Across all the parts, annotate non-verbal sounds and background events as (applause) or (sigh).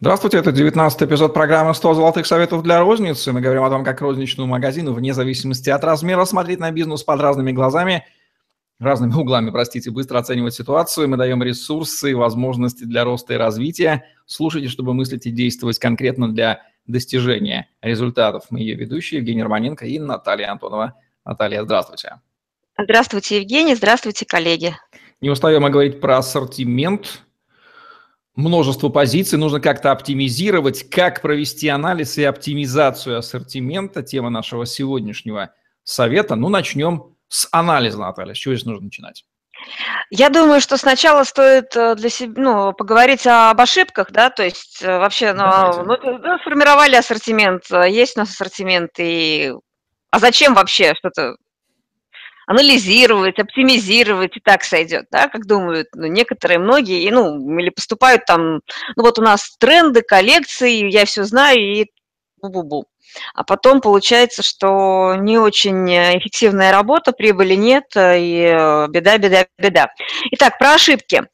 Здравствуйте, это 19 эпизод программы «100 золотых советов для розницы». Мы говорим о том, как розничную магазину, вне зависимости от размера, смотреть на бизнес под разными глазами, разными углами, простите, быстро оценивать ситуацию. Мы даем ресурсы, возможности для роста и развития. Слушайте, чтобы мыслить и действовать конкретно для достижения результатов. Мы ее ведущие Евгений Романенко и Наталья Антонова. Наталья, здравствуйте. Здравствуйте, Евгений. Здравствуйте, коллеги. Не устаем мы говорить про ассортимент, множество позиций, нужно как-то оптимизировать, как провести анализ и оптимизацию ассортимента, тема нашего сегодняшнего совета. Ну, начнем с анализа, Наталья. С чего здесь нужно начинать? Я думаю, что сначала стоит э, для себя, ну, поговорить об ошибках, да, то есть э, вообще, ну, ну, сформировали ассортимент, э, есть у нас ассортимент, и а зачем вообще что-то анализировать, оптимизировать, и так сойдет, да, как думают ну, некоторые, многие, и, ну, или поступают там, ну, вот у нас тренды, коллекции, я все знаю, и бу-бу-бу. А потом получается, что не очень эффективная работа, прибыли нет, и беда, беда, беда. Итак, про ошибки.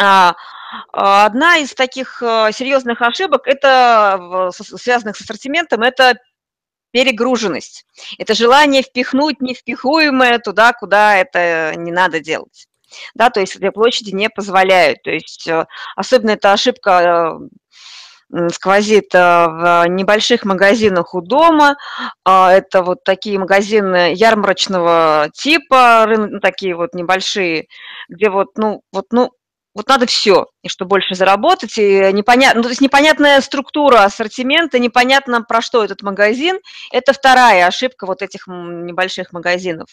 А, одна из таких э, серьезных ошибок, это связанных с ассортиментом, это перегруженность. Это желание впихнуть невпихуемое туда, куда это не надо делать. Да, то есть две площади не позволяют. То есть э, особенно эта ошибка э, сквозит э, в небольших магазинах у дома. А, это вот такие магазины ярмарочного типа, такие вот небольшие, где вот, ну, вот, ну, вот надо все, и что больше заработать, и непонятно, ну, то есть непонятная структура ассортимента, непонятно про что этот магазин. Это вторая ошибка вот этих небольших магазинов.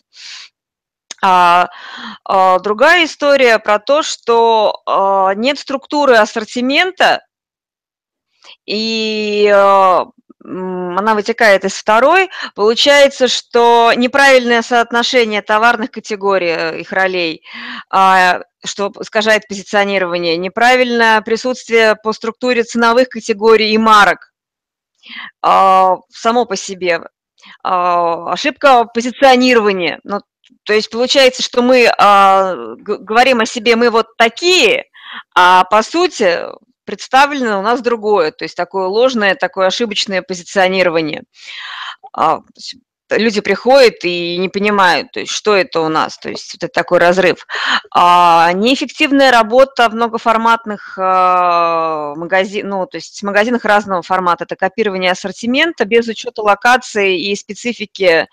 А, а, другая история про то, что а, нет структуры ассортимента, и а, она вытекает из второй, получается, что неправильное соотношение товарных категорий, э, их ролей, а, что искажает позиционирование, неправильное присутствие по структуре ценовых категорий и марок а, само по себе, а, ошибка позиционирования. Ну, то есть получается, что мы говорим о себе, мы вот такие, а по сути представлено у нас другое, то есть такое ложное, такое ошибочное позиционирование. А, люди приходят и не понимают, то есть, что это у нас, то есть вот это такой разрыв. А, неэффективная работа в многоформатных а, магазинах, ну, то есть магазинах разного формата, это копирование ассортимента без учета локации и специфики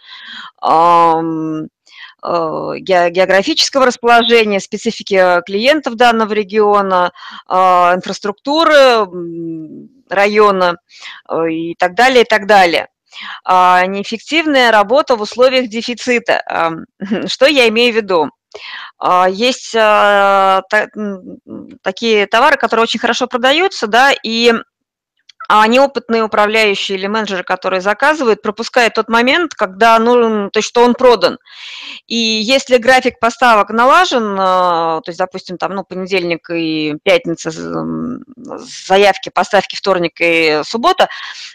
географического расположения, специфики клиентов данного региона, э, инфраструктуры района э, и так далее, и так далее. А, неэффективная работа в условиях дефицита. (laughs) Что я имею в виду? А, есть такие товары, которые очень хорошо продаются, да, и а неопытные управляющие или менеджеры, которые заказывают, пропускают тот момент, когда ну, то есть, что он продан. И если график поставок налажен, а, то есть, допустим, там, ну, понедельник и пятница, заявки, поставки вторник и суббота,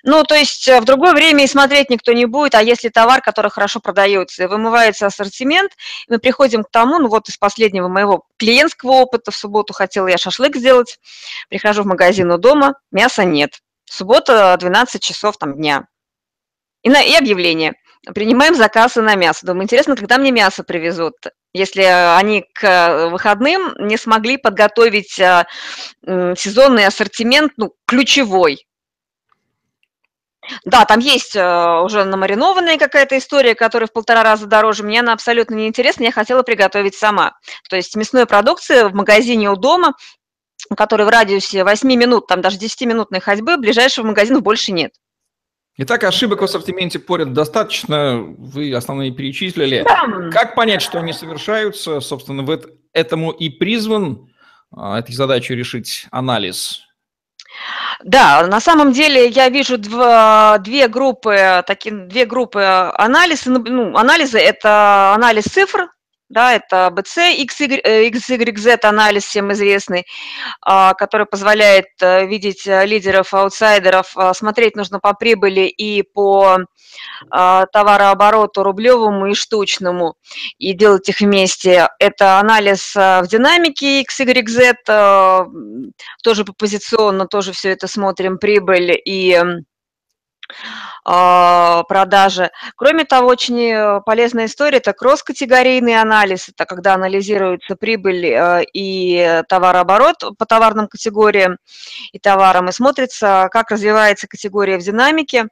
ну, то есть в другое время и смотреть никто не будет, а если товар, который хорошо продается, вымывается ассортимент, мы приходим к тому, ну, вот из последнего моего клиентского опыта в субботу хотела я шашлык сделать, прихожу в магазин у дома, мяса нет. Суббота, 12 часов там дня. И, на, и объявление. Принимаем заказы на мясо. Думаю, интересно, когда мне мясо привезут, если они к выходным не смогли подготовить сезонный ассортимент, ну, ключевой. Да, там есть уже намаринованная какая-то история, которая в полтора раза дороже. Мне она абсолютно не интересна, я хотела приготовить сама. То есть мясной продукции в магазине у дома который в радиусе 8 минут, там даже 10-минутной ходьбы, ближайшего магазина больше нет. Итак, ошибок в ассортименте поряд достаточно, вы основные перечислили. Да. Как понять, что они совершаются? Собственно, в этому и призван а, этой задачей решить анализ. Да, на самом деле я вижу два, две группы, такие, две группы анализа. Ну, анализа – это анализ цифр, да, это BC, XY, XYZ анализ всем известный, а, который позволяет э, видеть э, лидеров, аутсайдеров, а, смотреть нужно по прибыли и по а, товарообороту рублевому и штучному, и делать их вместе. Это анализ в динамике XYZ, тоже по позиционно, тоже все это смотрим, прибыль и продажи. Кроме того, очень э, полезная история – это кросс-категорийный анализ. Это когда анализируется прибыль э, и товарооборот по товарным категориям и товарам, и смотрится, как развивается категория в динамике,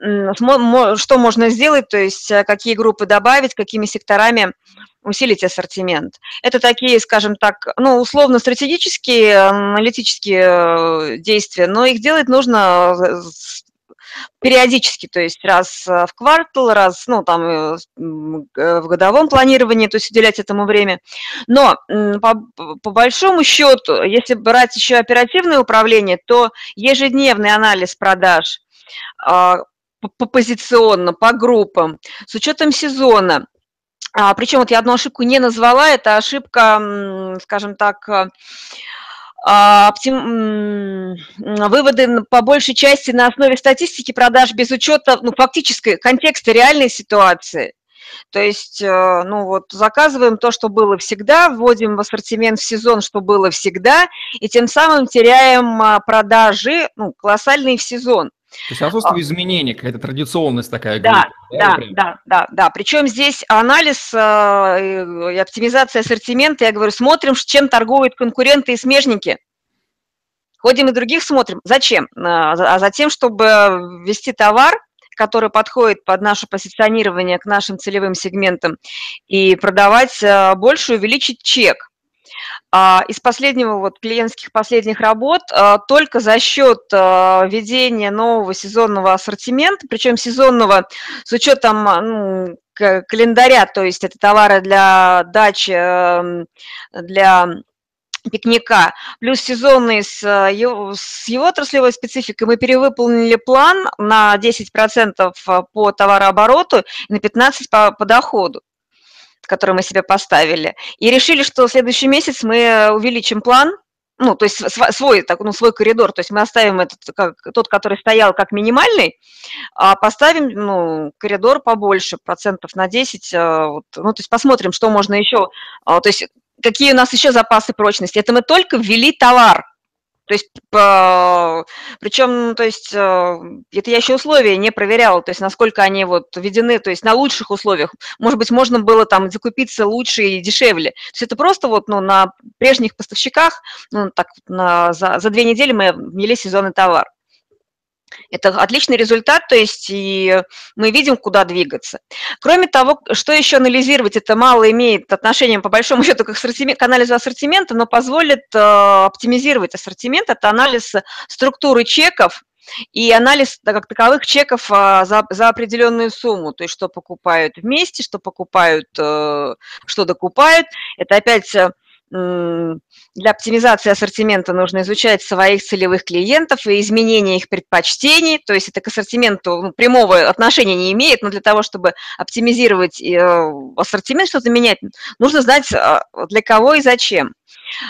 что можно сделать, то есть э, какие группы добавить, какими секторами усилить ассортимент. Это такие, скажем так, ну, условно-стратегические, аналитические действия, но их делать нужно периодически, то есть раз э, в квартал, раз, ну, там, э, в годовом планировании, то есть уделять этому время. Но по, по большому счету, если брать еще оперативное управление, то ежедневный анализ продаж а, по позиционно, по группам, с учетом сезона, а, причем вот я одну ошибку не назвала, это ошибка, скажем так, э, а, оптим... выводы по большей части на основе статистики продаж без учета ну, фактической контекста реальной ситуации. То есть, э, ну вот, заказываем то, что было всегда, вводим в ассортимент в сезон, что было всегда, и тем самым теряем а, продажи ну, колоссальные в сезон. То есть отсутствие а. изменений, какая-то традиционность такая. Да, да, да, да, да, да. Причем здесь анализ э, и оптимизация ассортимента, я говорю, смотрим, чем торгуют конкуренты и смежники. Ходим и других смотрим. Зачем? А, а затем, чтобы ввести товар, который подходит под наше позиционирование к нашим целевым сегментам, и продавать э, больше, увеличить чек. А, из последнего вот клиентских последних работ а, только за счет а, введения нового сезонного ассортимента, причем сезонного с учетом ну, календаря, то есть это товары для дачи, эм, для пикника, плюс сезонный с его, с его отраслевой спецификой, мы перевыполнили план на 10% по товарообороту и на 15% по, по доходу который мы себе поставили, и решили, что в следующий месяц мы увеличим план, ну, то есть свой, так, ну, свой коридор, то есть мы оставим этот, как, тот, который стоял как минимальный, а поставим, ну, коридор побольше, процентов на 10, а, вот, ну, то есть посмотрим, что можно еще, то есть какие у нас еще запасы прочности. Это мы только ввели товар, то есть, причем, то есть, э, это я еще условия не проверяла, то есть, насколько они вот введены, то есть, на лучших условиях. Может быть, можно было там закупиться лучше и дешевле. То есть, это просто вот, ну, на прежних поставщиках, ну, так, на, за, за две недели мы ввели сезонный товар. Это отличный результат, то есть и мы видим, куда двигаться. Кроме того, что еще анализировать, это мало имеет отношения, по большому счету, к, к анализу ассортимента, но позволит э, оптимизировать ассортимент. Это анализ структуры чеков, и анализ как таковых чеков а, за, за определенную сумму, то есть что покупают вместе, что покупают, э, что докупают. Это опять э, для оптимизации ассортимента нужно изучать своих целевых клиентов и изменения их предпочтений, то есть это к ассортименту ну, прямого отношения не имеет, но для того, чтобы оптимизировать э, ассортимент, что-то менять, нужно знать, а, для кого и зачем.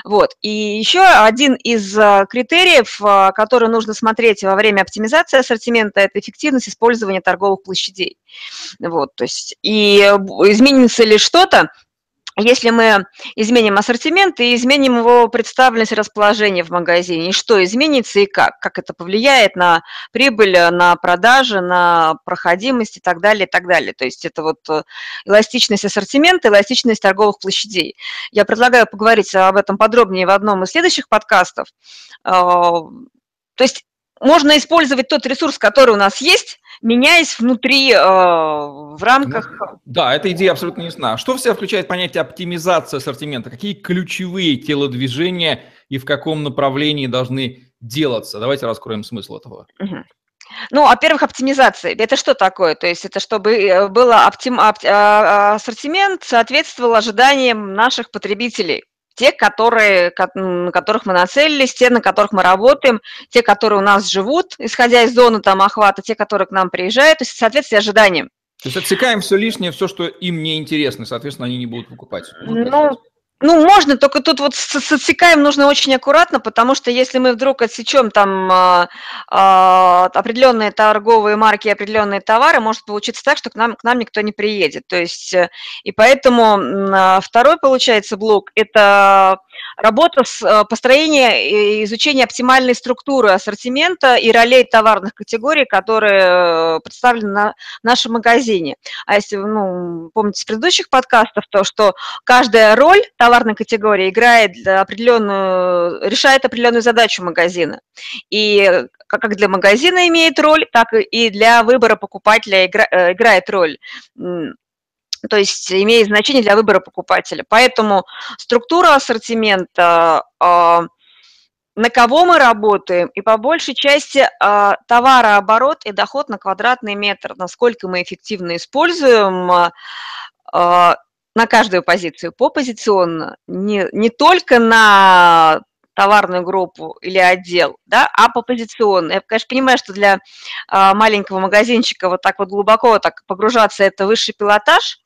Вот. И еще один из а, критериев, который нужно смотреть во время оптимизации ассортимента, это эффективность использования торговых площадей. Вот, то есть, и изменится ли что-то, если мы изменим ассортимент и изменим его представленность и расположение в магазине, что изменится и как, как это повлияет на прибыль, на продажи, на проходимость и так далее, и так далее. То есть это вот э, эластичность ассортимента, эластичность торговых площадей. Я предлагаю поговорить об этом подробнее в одном из следующих подкастов. Э, то есть можно использовать тот ресурс, который у нас есть, меняясь внутри, э, в рамках... Ну, да, эта идея абсолютно ясна. Что в себя включает понятие оптимизации ассортимента? Какие ключевые телодвижения и в каком направлении должны делаться? Давайте раскроем смысл этого. Ну, во-первых, оптимизация. Это что такое? То есть это чтобы э, был оптим, опти, а, а, ассортимент соответствовал ожиданиям наших потребителей те, которые, на которых мы нацелились, те, на которых мы работаем, те, которые у нас живут, исходя из зоны там охвата, те, которые к нам приезжают, то есть в соответствии ожиданиям. То есть отсекаем все лишнее, все, что им не интересно, соответственно, они не будут покупать. Ну, ну, можно, только тут вот с, отсекаем нужно очень аккуратно, потому что если мы вдруг отсечем там а, а, определенные торговые марки, определенные товары, может получиться так, что к нам, к нам никто не приедет. То есть, э, и поэтому а, второй, получается, блок – это работа с э, построение и изучение оптимальной структуры ассортимента и ролей товарных категорий, которые э, представлены на нашем магазине. А если, ну, помните с предыдущих подкастов, то, что каждая роль товарной категории играет определенную, решает определенную задачу магазина. И как для магазина имеет роль, так и для выбора покупателя игра, э, играет роль то есть имеет значение для выбора покупателя. Поэтому структура ассортимента, а, на кого мы работаем, и по большей части а, товарооборот и доход на квадратный метр, насколько мы эффективно используем а, на каждую позицию попозиционно, не, не только на товарную группу или отдел, да, а по позиционно. Я, конечно, понимаю, что для маленького магазинчика вот так вот глубоко так погружаться – это высший пилотаж,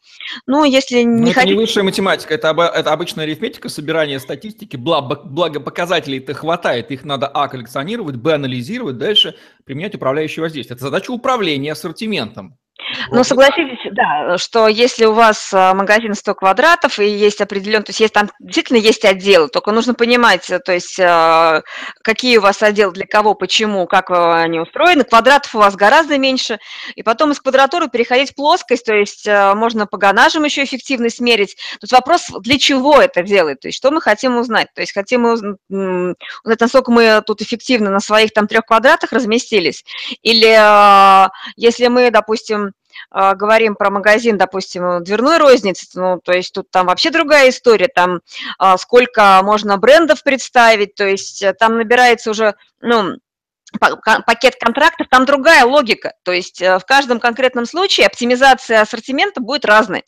ну, если не Но хотите... это не высшая математика, это, об... это обычная арифметика, собирание статистики, благо, благо показателей-то хватает, их надо, а, коллекционировать, б, анализировать, дальше применять управляющее воздействие. Это задача управления ассортиментом. Ну, согласитесь, да, что если у вас а, магазин 100 квадратов и есть определенный, то есть, есть там действительно есть отделы, только нужно понимать, то есть а, какие у вас отделы, для кого, почему, как они устроены. Квадратов у вас гораздо меньше, и потом из квадратуры переходить в плоскость, то есть а, можно по ганажам еще эффективность мерить. Тут вопрос, для чего это делать, то есть что мы хотим узнать. То есть хотим узнать, насколько мы тут эффективно на своих там трех квадратах разместились, или если мы, допустим, а, говорим про магазин, допустим, дверной розницы, ну, то есть тут там вообще другая история, там а, сколько можно брендов представить, то есть э, там набирается уже, ну, пакет контрактов, там другая логика. То есть э, в каждом конкретном случае оптимизация ассортимента будет разной.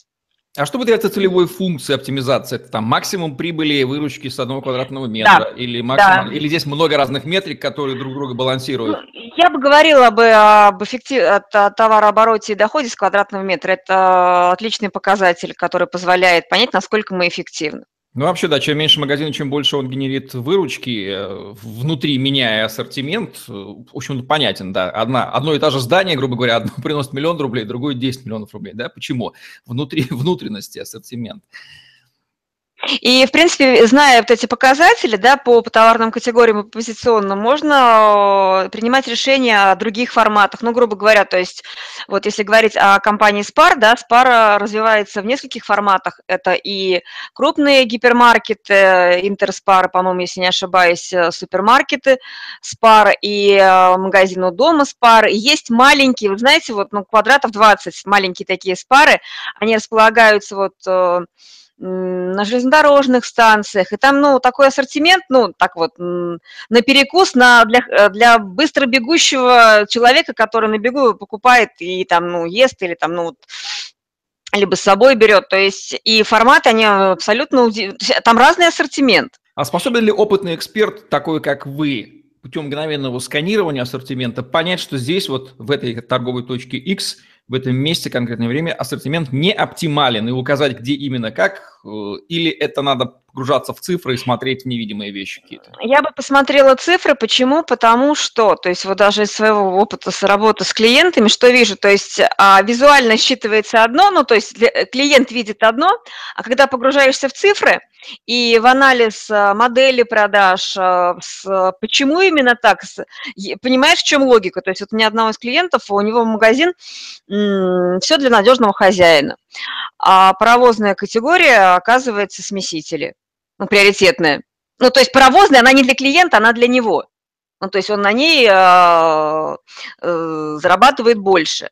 А что это целевой функции оптимизации? Это там максимум прибыли и выручки с одного квадратного метра? Да, или, максимум, да. или здесь много разных метрик, которые друг друга балансируют? Ну, я бы говорила бы об эффектив... товарообороте и доходе с квадратного метра. Это отличный показатель, который позволяет понять, насколько мы эффективны. Ну, вообще, да, чем меньше магазин, чем больше он генерит выручки, э, внутри меняя ассортимент, э, в общем, понятен, да. Одна, одно и то же здание, грубо говоря, одно (laughs) приносит миллион рублей, другое 10 миллионов рублей, да. Почему? Внутри, (laughs) внутренности ассортимент. И, в принципе, зная вот эти показатели, да, по, по товарным категориям и позиционным, можно э, принимать решения о других форматах. Ну, грубо говоря, то есть, вот если говорить о компании Spar, да, Spar развивается в нескольких форматах. Это и крупные гипермаркеты, Интерспар, по-моему, если не ошибаюсь, э, супермаркеты Spar и э, магазин у дома Spar. И есть маленькие, вы знаете, вот, ну, квадратов 20, маленькие такие спары, они располагаются вот на железнодорожных станциях, и там, ну, такой ассортимент, ну, так вот, на перекус на, для, э, для быстро бегущего человека, который на бегу покупает и там, ну, ест или там, ну, вот, либо с собой берет, то есть и форматы, они абсолютно, там разный ассортимент. А способен ли опытный эксперт, такой как вы, путем мгновенного сканирования ассортимента понять, что здесь вот в этой торговой точке X – в этом месте, конкретное время, ассортимент не оптимален, и указать, где именно как, э, или это надо погружаться в цифры и смотреть невидимые вещи какие-то? Я бы посмотрела цифры. Почему? Потому что, то есть вот даже из своего опыта с работы с клиентами, что вижу, то есть а, визуально считывается одно, ну то есть клиент видит одно, а когда погружаешься в цифры и в анализ а, модели продаж, а, с, почему именно так, понимаешь, в чем логика? То есть вот у меня одного из клиентов, у него магазин, все для надежного хозяина. А паровозная категория, оказывается, смесители ну, приоритетная. Ну, то есть паровозная, она не для клиента, она для него. Ну, то есть он на ней э, э, зарабатывает больше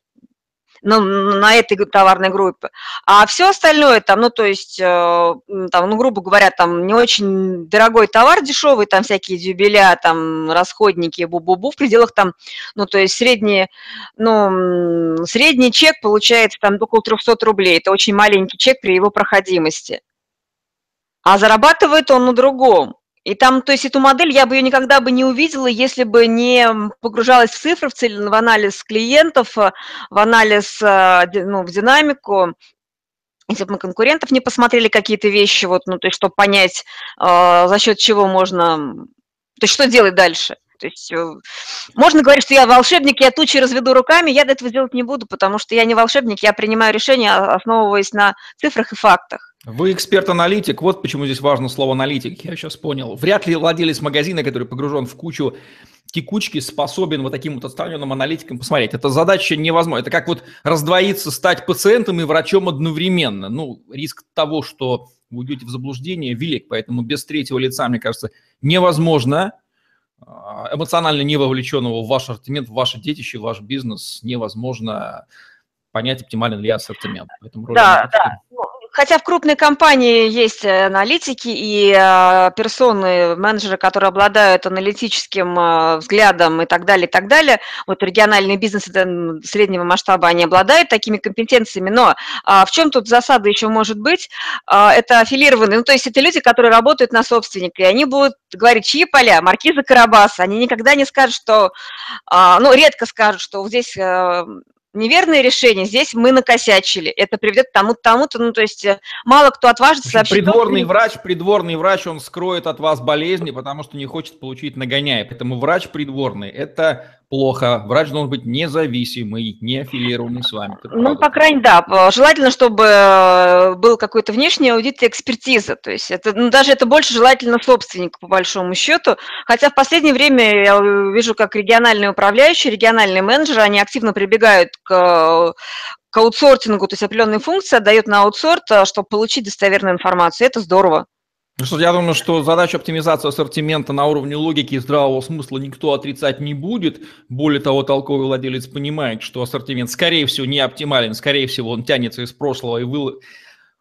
ну, на этой товарной группе. А все остальное там, ну, то есть, э, там, ну, грубо говоря, там не очень дорогой товар, дешевый, там всякие дюбеля, там расходники, бу-бу-бу, в пределах там, ну, то есть средний, ну, средний чек получается там около 300 рублей. Это очень маленький чек при его проходимости а зарабатывает он на другом. И там, то есть эту модель я бы ее никогда бы не увидела, если бы не погружалась в цифры, в, цель, в анализ клиентов, в анализ, ну, в динамику, если бы мы конкурентов не посмотрели какие-то вещи, вот, ну, то есть, чтобы понять, э, за счет чего можно, то есть, что делать дальше. То есть э, можно говорить, что я волшебник, я тучи разведу руками, я этого сделать не буду, потому что я не волшебник, я принимаю решения, основываясь на цифрах и фактах. Вы эксперт-аналитик, вот почему здесь важно слово аналитик, я сейчас понял. Вряд ли владелец магазина, который погружен в кучу текучки способен вот таким вот отстраненным аналитиком посмотреть. Это задача невозможна. Это как вот раздвоиться, стать пациентом и врачом одновременно. Ну, риск того, что вы уйдете в заблуждение, велик. Поэтому без третьего лица, мне кажется, невозможно а, эмоционально не вовлеченного в ваш ассортимент, в ваше детище, в ваш бизнес невозможно понять, оптимален ли ассортимент. Поэтому да, да. Хотя в крупной компании есть э, аналитики и э, персоны, менеджеры, которые обладают аналитическим э, взглядом и так далее, и так далее. Вот региональный бизнес среднего масштаба, они обладают такими компетенциями. Но а, в чем тут засада еще может быть? А, это аффилированные, ну то есть это люди, которые работают на собственника, и они будут говорить, чьи поля, маркиза Карабаса. Они никогда не скажут, что, а, ну редко скажут, что здесь неверное решение, здесь мы накосячили, это приведет к тому-то, тому-то, ну, то есть э, мало кто отважится сообщить. Придворный том, врач, придворный врач, он скроет от вас болезни, потому что не хочет получить нагоняй, поэтому врач придворный – это плохо. Врач должен быть независимый, не аффилированный с вами. Ну, по крайней мере, да. Желательно, чтобы э, был какой-то внешний аудит и экспертиза. То есть это, ну, даже это больше желательно собственник, по большому счету. Хотя в последнее время я вижу, как региональные управляющие, региональные менеджеры, они активно прибегают к к аутсортингу, то есть определенные функции отдают на аутсорт, э, чтобы получить достоверную информацию. Это здорово. Ну что, я думаю, что задачу оптимизации ассортимента на уровне логики и здравого смысла никто отрицать не будет. Более того, толковый владелец понимает, что ассортимент, скорее всего, не оптимален, скорее всего, он тянется из прошлого и вы,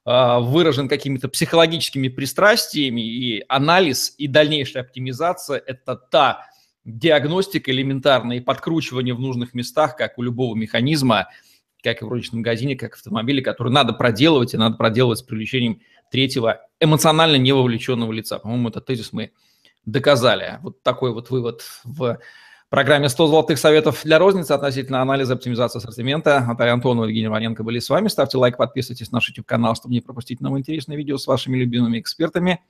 а, выражен какими-то психологическими пристрастиями, и анализ и дальнейшая оптимизация – это та диагностика элементарная и подкручивание в нужных местах, как у любого механизма, как и в розничном магазине, как автомобиле, который надо проделывать, и надо проделывать с привлечением третьего эмоционально невовлеченного лица. По-моему, этот тезис мы доказали. Вот такой вот вывод в программе «100 золотых советов для розницы» относительно анализа оптимизации ассортимента. Наталья Антонова и Евгений Иваненко были с вами. Ставьте лайк, подписывайтесь на наш YouTube-канал, чтобы не пропустить новые интересные видео с вашими любимыми экспертами.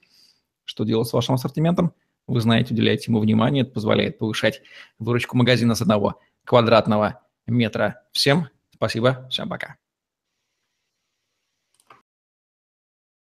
Что делать с вашим ассортиментом? Вы знаете, уделяйте ему внимание. Это позволяет повышать выручку магазина с одного квадратного метра. Всем спасибо, всем пока.